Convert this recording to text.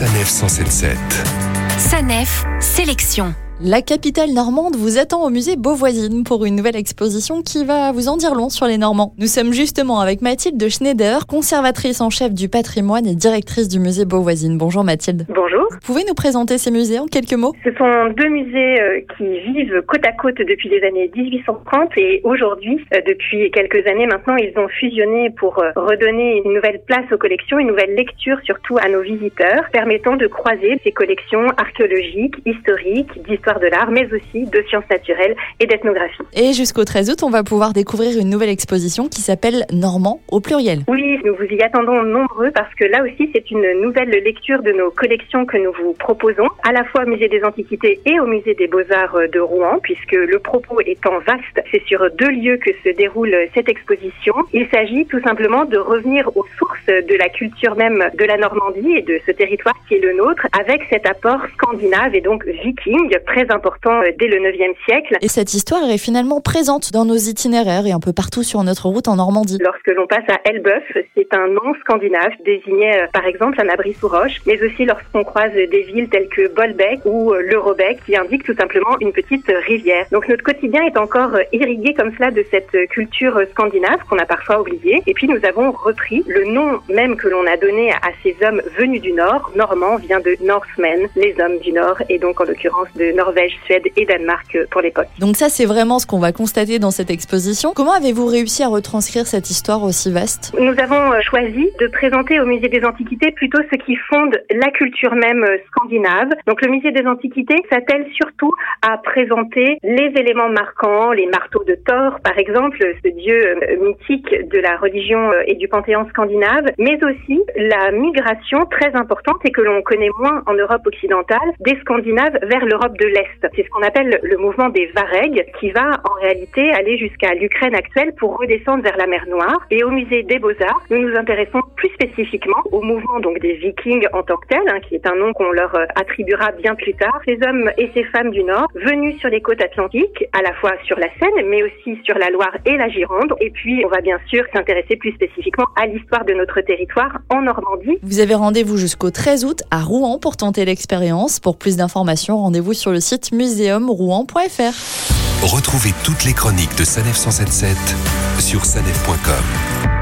Sanef 177. Sanef, sélection. La capitale normande vous attend au musée Beauvoisine pour une nouvelle exposition qui va vous en dire long sur les Normands. Nous sommes justement avec Mathilde Schneider, conservatrice en chef du patrimoine et directrice du musée Beauvoisine. Bonjour Mathilde. Bonjour. Vous pouvez nous présenter ces musées en quelques mots? Ce sont deux musées euh, qui vivent côte à côte depuis les années 1830 et aujourd'hui, euh, depuis quelques années maintenant, ils ont fusionné pour euh, redonner une nouvelle place aux collections, une nouvelle lecture surtout à nos visiteurs, permettant de croiser ces collections archéologiques, historiques, d'histoire de l'art, mais aussi de sciences naturelles et d'ethnographie. Et jusqu'au 13 août, on va pouvoir découvrir une nouvelle exposition qui s'appelle Normand au pluriel. Oui, nous vous y attendons nombreux parce que là aussi, c'est une nouvelle lecture de nos collections que nous vous proposons, à la fois au Musée des Antiquités et au Musée des Beaux-Arts de Rouen, puisque le propos étant vaste, c'est sur deux lieux que se déroule cette exposition. Il s'agit tout simplement de revenir aux sources de la culture même de la Normandie et de ce territoire qui est le nôtre, avec cet apport scandinave et donc viking, très important euh, dès le 9e siècle. Et cette histoire est finalement présente dans nos itinéraires et un peu partout sur notre route en Normandie. Lorsque l'on passe à Elbeuf, c'est un nom scandinave désignait euh, par exemple un abri sous roche, mais aussi lorsqu'on croise des villes telles que Bolbec ou euh, Le Robec qui indiquent tout simplement une petite rivière. Donc notre quotidien est encore irrigué comme cela de cette culture scandinave qu'on a parfois oubliée. Et puis nous avons repris le nom même que l'on a donné à ces hommes venus du Nord. Normand vient de Northmen, les hommes du Nord, et donc en l'occurrence de Norvège, Suède et Danemark pour l'époque. Donc ça, c'est vraiment ce qu'on va constater dans cette exposition. Comment avez-vous réussi à retranscrire cette histoire aussi vaste? Nous avons euh, choisi de présenter au Musée des Antiquités plutôt ce qui fonde la culture même euh, scandinave. Donc le Musée des Antiquités s'attelle surtout à présenter les éléments marquants, les marteaux de Thor par exemple, ce dieu euh, mythique de la religion et du panthéon scandinave, mais aussi la migration très importante et que l'on connaît moins en Europe occidentale des Scandinaves vers l'Europe de l'Est. C'est ce qu'on appelle le mouvement des Varegs, qui va en réalité aller jusqu'à l'Ukraine actuelle pour redescendre vers la mer Noire. Et au musée des Beaux-Arts, nous nous intéressons plus spécifiquement au mouvement donc des Vikings en tant que tel, hein, qui est un nom qu'on leur euh, attribuera bien plus tard. Ces hommes et ces femmes du Nord venus sur les côtes atlantiques, à la fois sur la Seine, mais aussi sur la Loire et la Gironde. Et puis, on va bien sûr s'intéresser plus spécifiquement à l'histoire de notre territoire en Normandie. Vous avez rendez-vous jusqu'au 13 août à Rouen pour tenter l'expérience. Pour plus d'informations, rendez-vous sur site muséumrouen.fr. Retrouvez toutes les chroniques de Sanef 177 sur sanef.com.